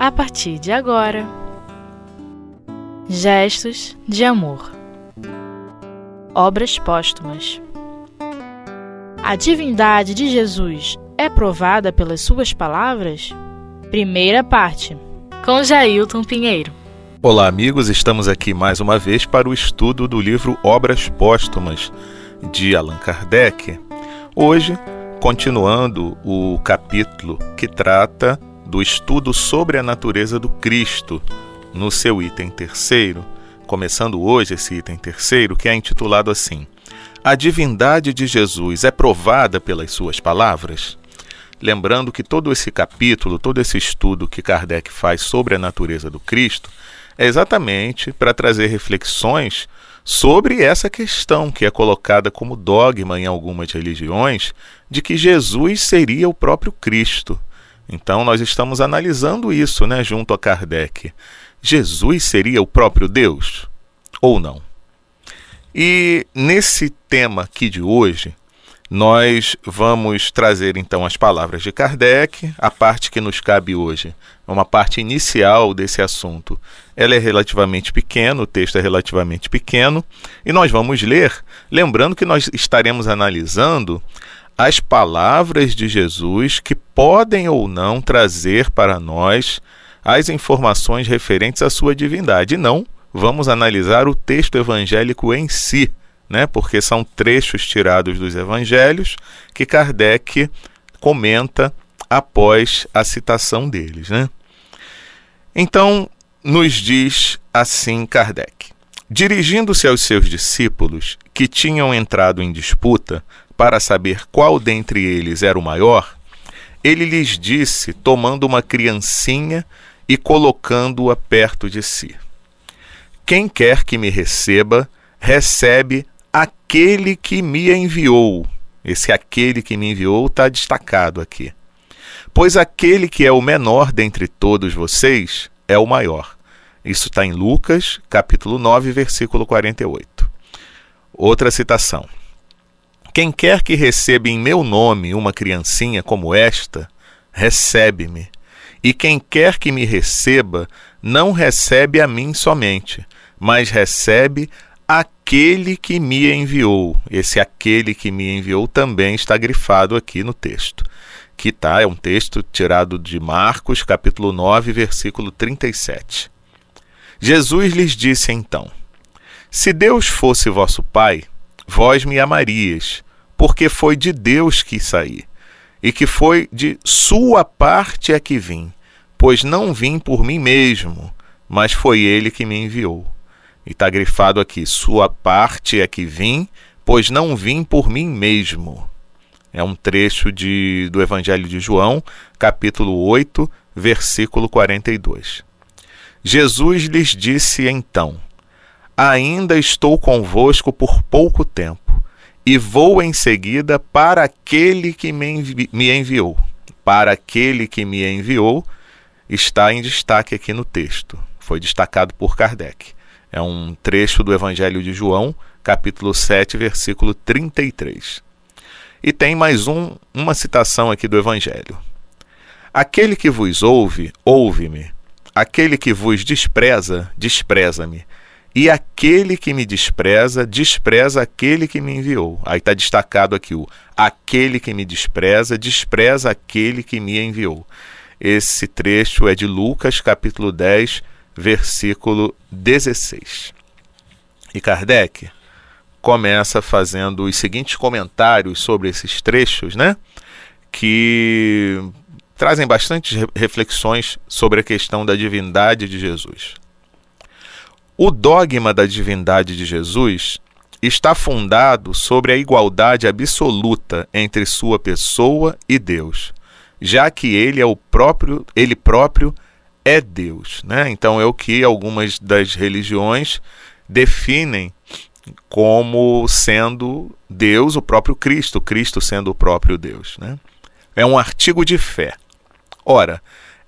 a partir de agora. Gestos de amor. Obras póstumas. A divindade de Jesus é provada pelas suas palavras? Primeira parte. Com Jailton Pinheiro. Olá, amigos, estamos aqui mais uma vez para o estudo do livro Obras Póstumas de Allan Kardec. Hoje, continuando o capítulo que trata do estudo sobre a natureza do Cristo, no seu item terceiro, começando hoje esse item terceiro, que é intitulado assim: A divindade de Jesus é provada pelas suas palavras? Lembrando que todo esse capítulo, todo esse estudo que Kardec faz sobre a natureza do Cristo, é exatamente para trazer reflexões sobre essa questão que é colocada como dogma em algumas religiões de que Jesus seria o próprio Cristo. Então nós estamos analisando isso, né, junto a Kardec. Jesus seria o próprio Deus ou não? E nesse tema aqui de hoje, nós vamos trazer então as palavras de Kardec, a parte que nos cabe hoje, uma parte inicial desse assunto. Ela é relativamente pequena, o texto é relativamente pequeno, e nós vamos ler, lembrando que nós estaremos analisando as palavras de Jesus que podem ou não trazer para nós as informações referentes à sua divindade. Não vamos analisar o texto evangélico em si, né? porque são trechos tirados dos evangelhos que Kardec comenta após a citação deles. Né? Então, nos diz assim Kardec: Dirigindo-se aos seus discípulos, que tinham entrado em disputa para saber qual dentre eles era o maior, ele lhes disse, tomando uma criancinha e colocando-a perto de si: Quem quer que me receba, recebe aquele que me enviou. Esse aquele que me enviou está destacado aqui. Pois aquele que é o menor dentre todos vocês é o maior. Isso está em Lucas, capítulo 9, versículo 48. Outra citação. Quem quer que receba em meu nome uma criancinha como esta, recebe-me. E quem quer que me receba, não recebe a mim somente, mas recebe aquele que me enviou. Esse aquele que me enviou também está grifado aqui no texto. Que tá, é um texto tirado de Marcos, capítulo 9, versículo 37. Jesus lhes disse então: Se Deus fosse vosso Pai, vós me amarias, porque foi de Deus que saí, e que foi de sua parte é que vim, pois não vim por mim mesmo, mas foi ele que me enviou. E está grifado aqui: sua parte é que vim, pois não vim por mim mesmo. É um trecho de, do Evangelho de João, capítulo 8, versículo 42. Jesus lhes disse então: Ainda estou convosco por pouco tempo, e vou em seguida para aquele que me, envi me enviou. Para aquele que me enviou está em destaque aqui no texto. Foi destacado por Kardec. É um trecho do Evangelho de João, capítulo 7, versículo 33. E tem mais um, uma citação aqui do Evangelho. Aquele que vos ouve, ouve-me. Aquele que vos despreza, despreza-me. E aquele que me despreza, despreza aquele que me enviou. Aí está destacado aqui o aquele que me despreza, despreza aquele que me enviou. Esse trecho é de Lucas, capítulo 10, versículo 16. E Kardec começa fazendo os seguintes comentários sobre esses trechos, né? Que trazem bastante reflexões sobre a questão da divindade de Jesus. O dogma da divindade de Jesus está fundado sobre a igualdade absoluta entre sua pessoa e Deus, já que ele é o próprio, ele próprio é Deus, né? Então é o que algumas das religiões definem como sendo Deus, o próprio Cristo, Cristo sendo o próprio Deus, né? É um artigo de fé. Ora,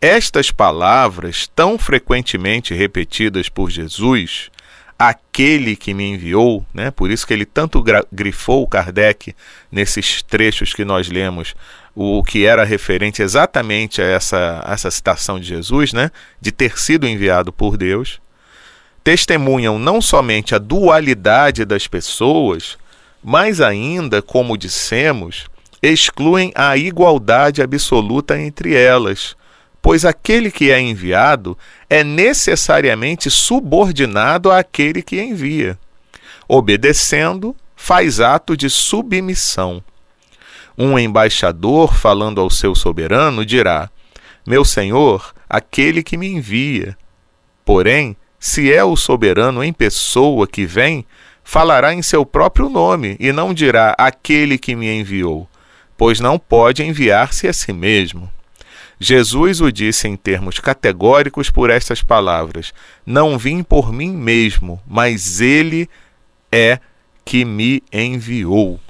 estas palavras, tão frequentemente repetidas por Jesus, aquele que me enviou, né? Por isso que ele tanto grifou Kardec nesses trechos que nós lemos, o que era referente exatamente a essa, a essa citação de Jesus, né? De ter sido enviado por Deus. Testemunham não somente a dualidade das pessoas, mas ainda, como dissemos, excluem a igualdade absoluta entre elas, pois aquele que é enviado é necessariamente subordinado àquele que envia. Obedecendo, faz ato de submissão. Um embaixador, falando ao seu soberano, dirá: Meu senhor, aquele que me envia. Porém, se é o soberano em pessoa que vem, falará em seu próprio nome e não dirá aquele que me enviou, pois não pode enviar-se a si mesmo. Jesus o disse em termos categóricos por estas palavras: Não vim por mim mesmo, mas ele é que me enviou.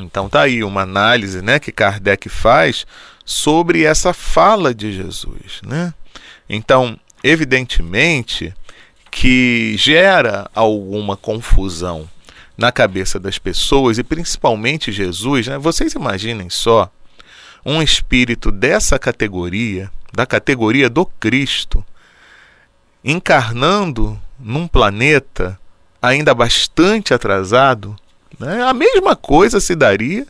Então tá aí uma análise, né, que Kardec faz sobre essa fala de Jesus, né? Então, evidentemente que gera alguma confusão na cabeça das pessoas e principalmente Jesus, né? Vocês imaginem só um espírito dessa categoria, da categoria do Cristo, encarnando num planeta ainda bastante atrasado, né? a mesma coisa se daria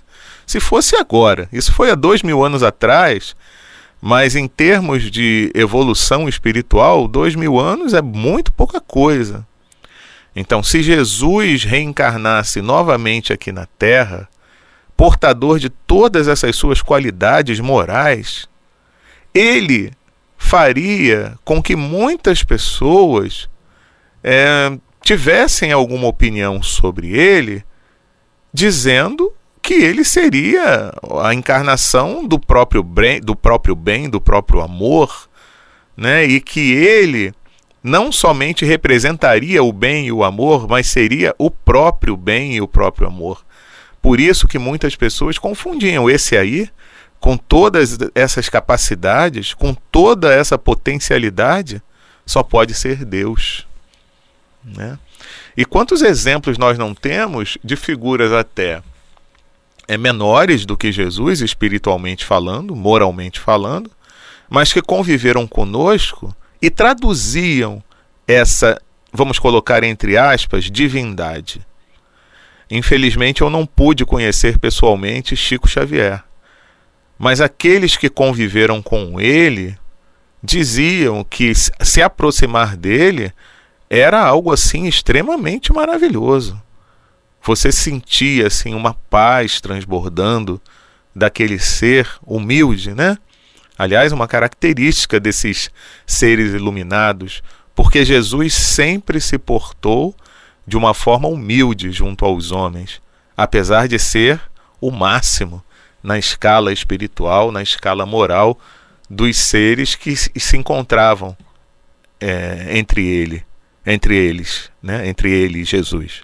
se fosse agora. Isso foi há dois mil anos atrás, mas em termos de evolução espiritual, dois mil anos é muito pouca coisa. Então, se Jesus reencarnasse novamente aqui na Terra, portador de todas essas suas qualidades morais, ele faria com que muitas pessoas é, tivessem alguma opinião sobre ele, dizendo que ele seria a encarnação do próprio bem, do próprio bem, do próprio amor, né? E que ele não somente representaria o bem e o amor, mas seria o próprio bem e o próprio amor. Por isso que muitas pessoas confundiam esse aí com todas essas capacidades, com toda essa potencialidade, só pode ser Deus. Né? E quantos exemplos nós não temos de figuras até é, menores do que Jesus, espiritualmente falando, moralmente falando, mas que conviveram conosco e traduziam essa, vamos colocar entre aspas, divindade Infelizmente eu não pude conhecer pessoalmente Chico Xavier, mas aqueles que conviveram com ele diziam que se aproximar dele era algo assim extremamente maravilhoso. Você sentia assim uma paz transbordando daquele ser humilde, né? Aliás, uma característica desses seres iluminados, porque Jesus sempre se portou de uma forma humilde junto aos homens, apesar de ser o máximo na escala espiritual, na escala moral dos seres que se encontravam é, entre ele, entre eles, né? entre ele e Jesus.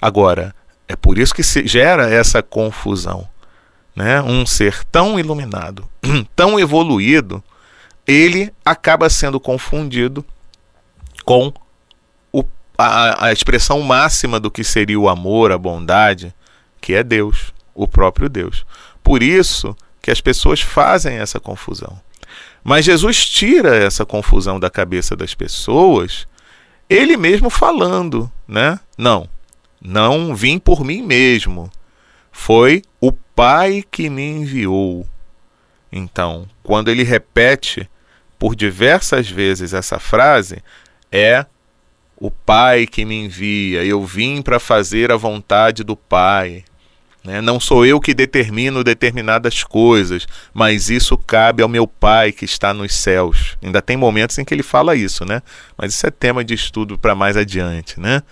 Agora, é por isso que se gera essa confusão. Né? Um ser tão iluminado, tão evoluído, ele acaba sendo confundido com a, a expressão máxima do que seria o amor, a bondade, que é Deus, o próprio Deus. Por isso que as pessoas fazem essa confusão. Mas Jesus tira essa confusão da cabeça das pessoas, ele mesmo falando, né? Não, não vim por mim mesmo. Foi o Pai que me enviou. Então, quando ele repete por diversas vezes essa frase, é o Pai que me envia, eu vim para fazer a vontade do Pai. Né? Não sou eu que determino determinadas coisas, mas isso cabe ao meu Pai que está nos céus. Ainda tem momentos em que ele fala isso, né? Mas isso é tema de estudo para mais adiante, né?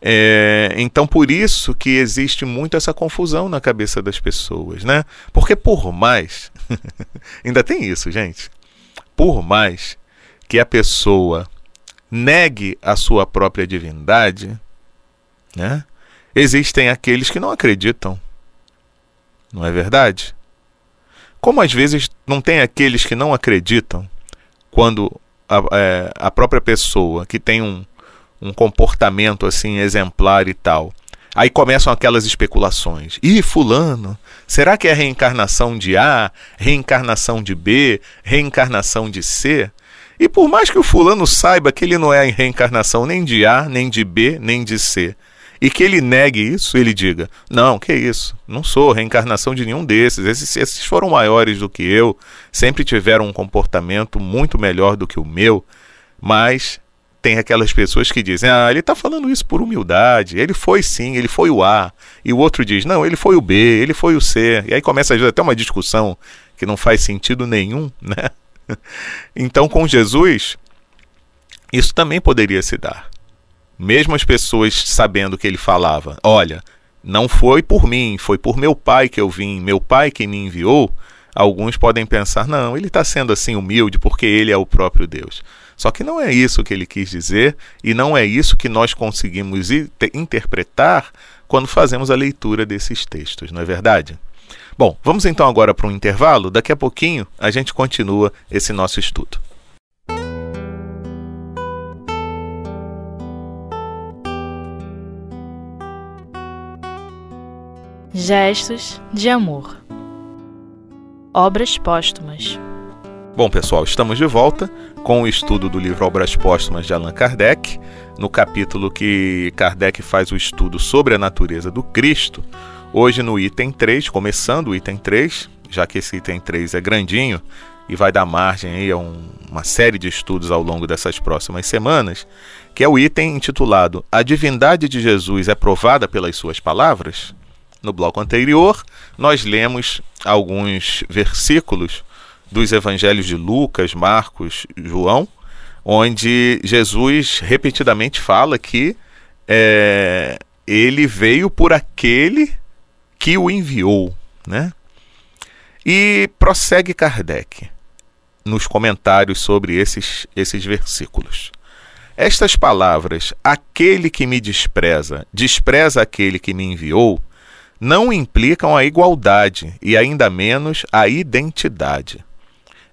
É, então por isso que existe muito essa confusão na cabeça das pessoas, né? Porque por mais, ainda tem isso, gente. Por mais que a pessoa negue a sua própria divindade, né? existem aqueles que não acreditam. Não é verdade? Como às vezes não tem aqueles que não acreditam quando a, é, a própria pessoa que tem um, um comportamento assim exemplar e tal. Aí começam aquelas especulações. E fulano, será que é reencarnação de A, reencarnação de B, reencarnação de C? E por mais que o fulano saiba que ele não é a reencarnação nem de A, nem de B, nem de C, e que ele negue isso, ele diga: Não, que isso, não sou reencarnação de nenhum desses, esses, esses foram maiores do que eu, sempre tiveram um comportamento muito melhor do que o meu, mas tem aquelas pessoas que dizem: Ah, ele está falando isso por humildade, ele foi sim, ele foi o A, e o outro diz: Não, ele foi o B, ele foi o C, e aí começa até uma discussão que não faz sentido nenhum, né? Então, com Jesus, isso também poderia se dar mesmo as pessoas sabendo que ele falava: Olha, não foi por mim, foi por meu pai que eu vim, meu pai que me enviou. Alguns podem pensar: não, ele está sendo assim humilde porque ele é o próprio Deus. Só que não é isso que ele quis dizer e não é isso que nós conseguimos interpretar quando fazemos a leitura desses textos, não é verdade? Bom, vamos então agora para um intervalo. Daqui a pouquinho a gente continua esse nosso estudo. Gestos de amor. Obras póstumas. Bom, pessoal, estamos de volta com o estudo do livro Obras Póstumas de Allan Kardec, no capítulo que Kardec faz o estudo sobre a natureza do Cristo. Hoje no item 3, começando o item 3, já que esse item 3 é grandinho e vai dar margem aí a um, uma série de estudos ao longo dessas próximas semanas, que é o item intitulado A Divindade de Jesus é provada pelas suas palavras. No bloco anterior, nós lemos alguns versículos dos evangelhos de Lucas, Marcos, João, onde Jesus repetidamente fala que é, ele veio por aquele que o enviou, né? E prossegue Kardec nos comentários sobre esses, esses versículos. Estas palavras, aquele que me despreza, despreza aquele que me enviou, não implicam a igualdade e ainda menos a identidade.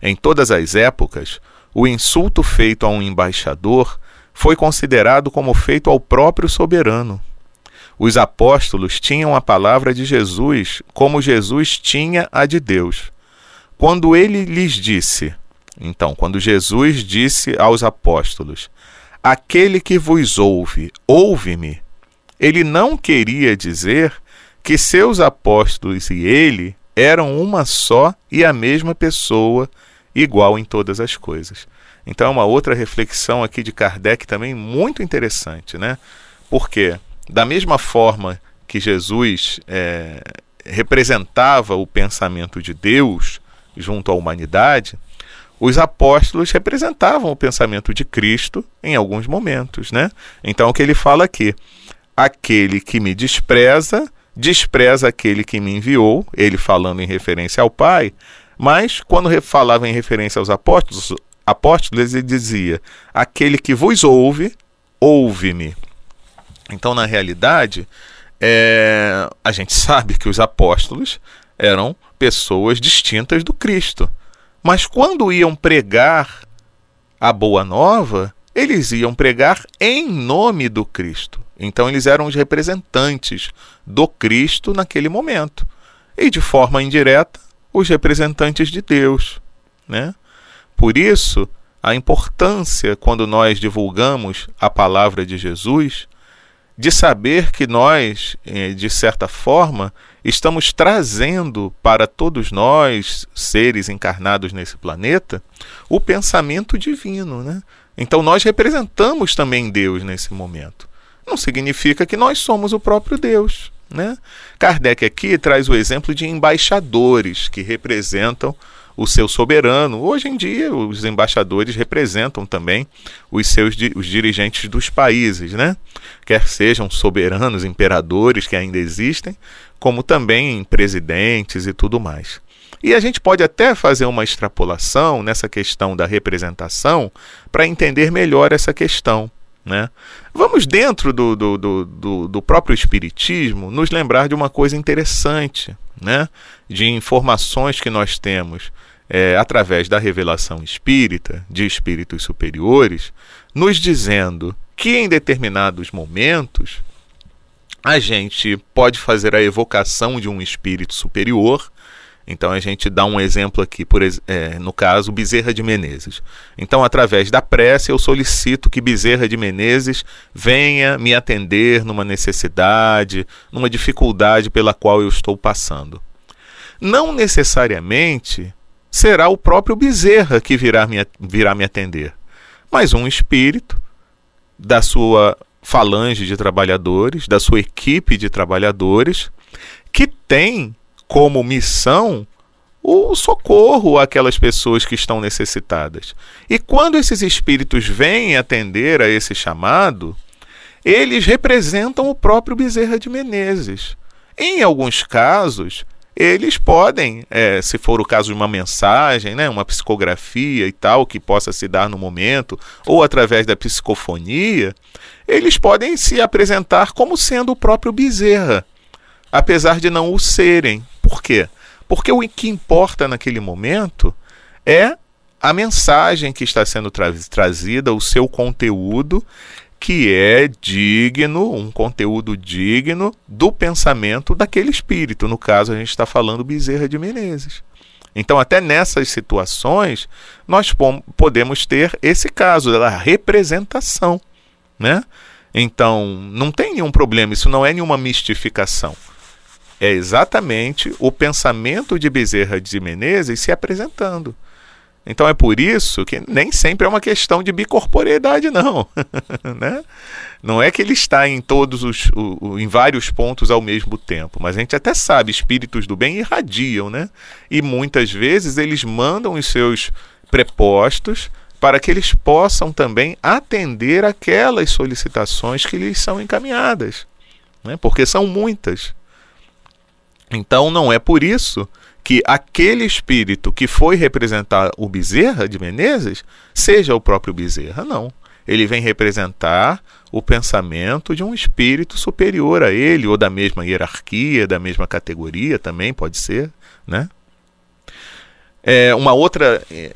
Em todas as épocas, o insulto feito a um embaixador foi considerado como feito ao próprio soberano. Os apóstolos tinham a palavra de Jesus como Jesus tinha a de Deus. Quando ele lhes disse, então, quando Jesus disse aos apóstolos: Aquele que vos ouve, ouve-me, ele não queria dizer que seus apóstolos e ele eram uma só e a mesma pessoa, igual em todas as coisas. Então, é uma outra reflexão aqui de Kardec também muito interessante, né? Porque, da mesma forma que Jesus é, representava o pensamento de Deus junto à humanidade, os apóstolos representavam o pensamento de Cristo em alguns momentos, né? Então, o que ele fala aqui: aquele que me despreza despreza aquele que me enviou, ele falando em referência ao Pai, mas quando falava em referência aos apóstolos, apóstolos ele dizia: aquele que vos ouve, ouve-me. Então, na realidade, é, a gente sabe que os apóstolos eram pessoas distintas do Cristo. Mas quando iam pregar a boa nova, eles iam pregar em nome do Cristo. Então eles eram os representantes do Cristo naquele momento. E de forma indireta, os representantes de Deus, né? Por isso, a importância quando nós divulgamos a palavra de Jesus, de saber que nós, eh, de certa forma, estamos trazendo para todos nós, seres encarnados nesse planeta, o pensamento divino, né? Então nós representamos também Deus nesse momento não significa que nós somos o próprio Deus. Né? Kardec aqui traz o exemplo de embaixadores que representam o seu soberano. Hoje em dia, os embaixadores representam também os seus os dirigentes dos países, né? Quer sejam soberanos, imperadores que ainda existem, como também presidentes e tudo mais. E a gente pode até fazer uma extrapolação nessa questão da representação para entender melhor essa questão. Né? Vamos, dentro do, do, do, do, próprio Espiritismo, nos lembrar de uma coisa interessante, né? de informações que nós temos é, através da revelação espírita, de espíritos superiores, nos dizendo que em determinados momentos a gente pode fazer a evocação de um espírito superior. Então a gente dá um exemplo aqui, por, é, no caso, Bezerra de Menezes. Então, através da prece, eu solicito que Bezerra de Menezes venha me atender numa necessidade, numa dificuldade pela qual eu estou passando. Não necessariamente será o próprio Bezerra que virá me, virá me atender, mas um espírito da sua falange de trabalhadores, da sua equipe de trabalhadores, que tem como missão o socorro àquelas pessoas que estão necessitadas. E quando esses espíritos vêm atender a esse chamado, eles representam o próprio Bezerra de Menezes. Em alguns casos, eles podem, é, se for o caso de uma mensagem, né, uma psicografia e tal, que possa se dar no momento, ou através da psicofonia, eles podem se apresentar como sendo o próprio Bezerra, apesar de não o serem. Por quê? Porque o que importa naquele momento é a mensagem que está sendo tra trazida, o seu conteúdo que é digno, um conteúdo digno do pensamento daquele espírito. No caso, a gente está falando Bezerra de Menezes. Então, até nessas situações, nós podemos ter esse caso da representação, né? Então, não tem nenhum problema, isso não é nenhuma mistificação. É exatamente o pensamento de Bezerra de Menezes se apresentando. Então é por isso que nem sempre é uma questão de bicorporeidade, não. né? Não é que ele está em todos os, o, em vários pontos ao mesmo tempo, mas a gente até sabe, espíritos do bem irradiam, né? E muitas vezes eles mandam os seus prepostos para que eles possam também atender aquelas solicitações que lhes são encaminhadas, né? Porque são muitas. Então não é por isso que aquele espírito que foi representar o Bezerra de Menezes seja o próprio Bezerra, não. Ele vem representar o pensamento de um espírito superior a ele, ou da mesma hierarquia, da mesma categoria também pode ser, né? É, uma outra, é,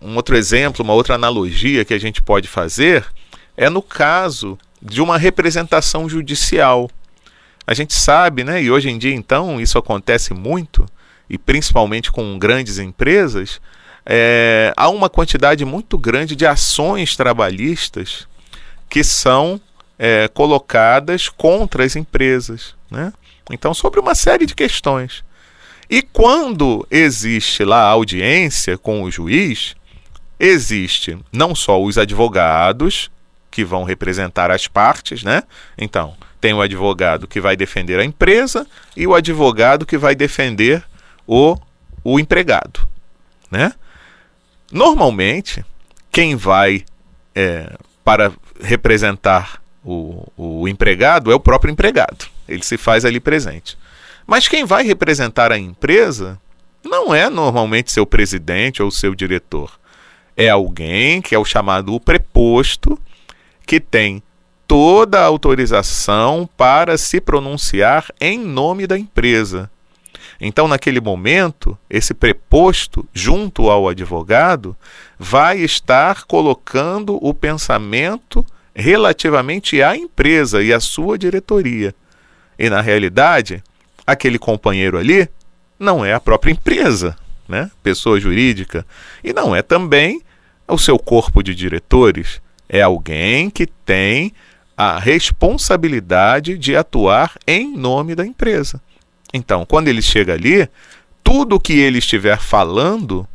um outro exemplo, uma outra analogia que a gente pode fazer é no caso de uma representação judicial. A gente sabe, né, e hoje em dia então isso acontece muito, e principalmente com grandes empresas, é, há uma quantidade muito grande de ações trabalhistas que são é, colocadas contra as empresas. Né? Então, sobre uma série de questões. E quando existe lá a audiência com o juiz, existe não só os advogados que vão representar as partes, né? Então, tem o advogado que vai defender a empresa e o advogado que vai defender o, o empregado. Né? Normalmente, quem vai é, para representar o, o empregado é o próprio empregado. Ele se faz ali presente. Mas quem vai representar a empresa não é normalmente seu presidente ou seu diretor. É alguém que é o chamado preposto, que tem toda a autorização para se pronunciar em nome da empresa. Então, naquele momento, esse preposto, junto ao advogado, vai estar colocando o pensamento relativamente à empresa e à sua diretoria. E, na realidade, aquele companheiro ali não é a própria empresa, né? pessoa jurídica, e não é também o seu corpo de diretores. É alguém que tem a responsabilidade de atuar em nome da empresa. Então, quando ele chega ali, tudo que ele estiver falando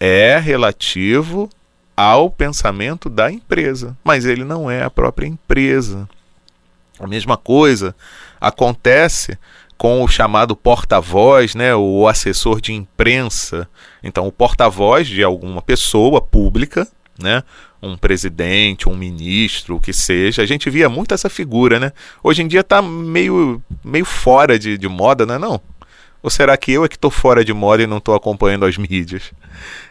é relativo ao pensamento da empresa, mas ele não é a própria empresa. A mesma coisa acontece com o chamado porta-voz, né, o assessor de imprensa. Então, o porta-voz de alguma pessoa pública, né, um presidente, um ministro, o que seja. A gente via muito essa figura, né? Hoje em dia está meio, meio fora de, de moda, não é não? Ou será que eu é que estou fora de moda e não estou acompanhando as mídias?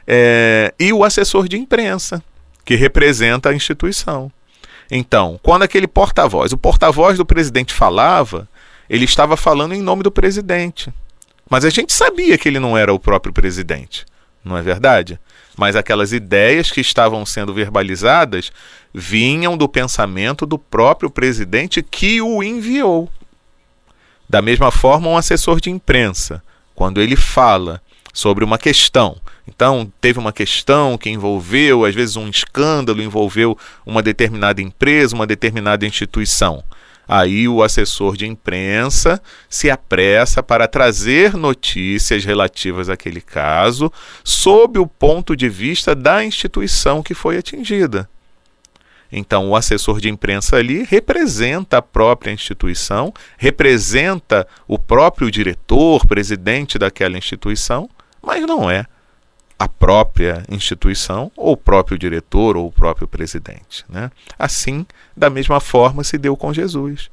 É, e o assessor de imprensa, que representa a instituição. Então, quando aquele porta-voz, o porta-voz do presidente falava, ele estava falando em nome do presidente. Mas a gente sabia que ele não era o próprio presidente. não é verdade? Mas aquelas ideias que estavam sendo verbalizadas vinham do pensamento do próprio presidente que o enviou. Da mesma forma, um assessor de imprensa, quando ele fala sobre uma questão, então teve uma questão que envolveu, às vezes, um escândalo, envolveu uma determinada empresa, uma determinada instituição. Aí o assessor de imprensa se apressa para trazer notícias relativas àquele caso, sob o ponto de vista da instituição que foi atingida. Então, o assessor de imprensa ali representa a própria instituição, representa o próprio diretor, presidente daquela instituição, mas não é a própria instituição, ou o próprio diretor, ou o próprio presidente. Né? Assim, da mesma forma, se deu com Jesus.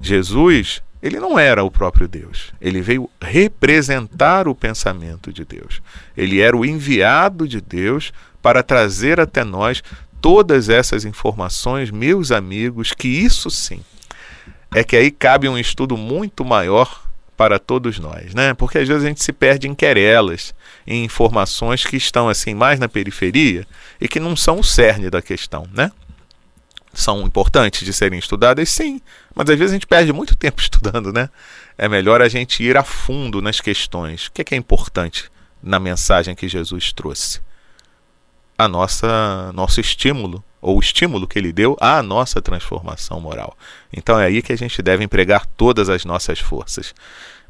Jesus, ele não era o próprio Deus, ele veio representar o pensamento de Deus. Ele era o enviado de Deus para trazer até nós todas essas informações, meus amigos, que isso sim é que aí cabe um estudo muito maior para todos nós, né? Porque às vezes a gente se perde em querelas, em informações que estão assim mais na periferia e que não são o cerne da questão, né? São importantes de serem estudadas, sim, mas às vezes a gente perde muito tempo estudando, né? É melhor a gente ir a fundo nas questões. O que é, que é importante na mensagem que Jesus trouxe? A nossa nosso estímulo ou o estímulo que ele deu à nossa transformação moral. Então é aí que a gente deve empregar todas as nossas forças.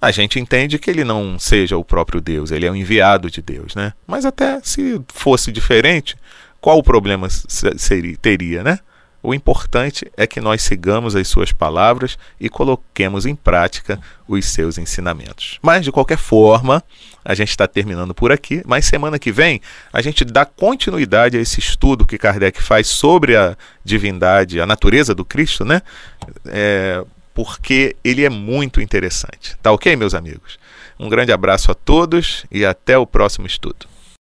A gente entende que ele não seja o próprio Deus, ele é o enviado de Deus, né? Mas até se fosse diferente, qual o problema seria, teria, né? O importante é que nós sigamos as suas palavras e coloquemos em prática os seus ensinamentos. Mas, de qualquer forma, a gente está terminando por aqui, mas semana que vem a gente dá continuidade a esse estudo que Kardec faz sobre a divindade, a natureza do Cristo, né? É, porque ele é muito interessante. Tá ok, meus amigos? Um grande abraço a todos e até o próximo estudo.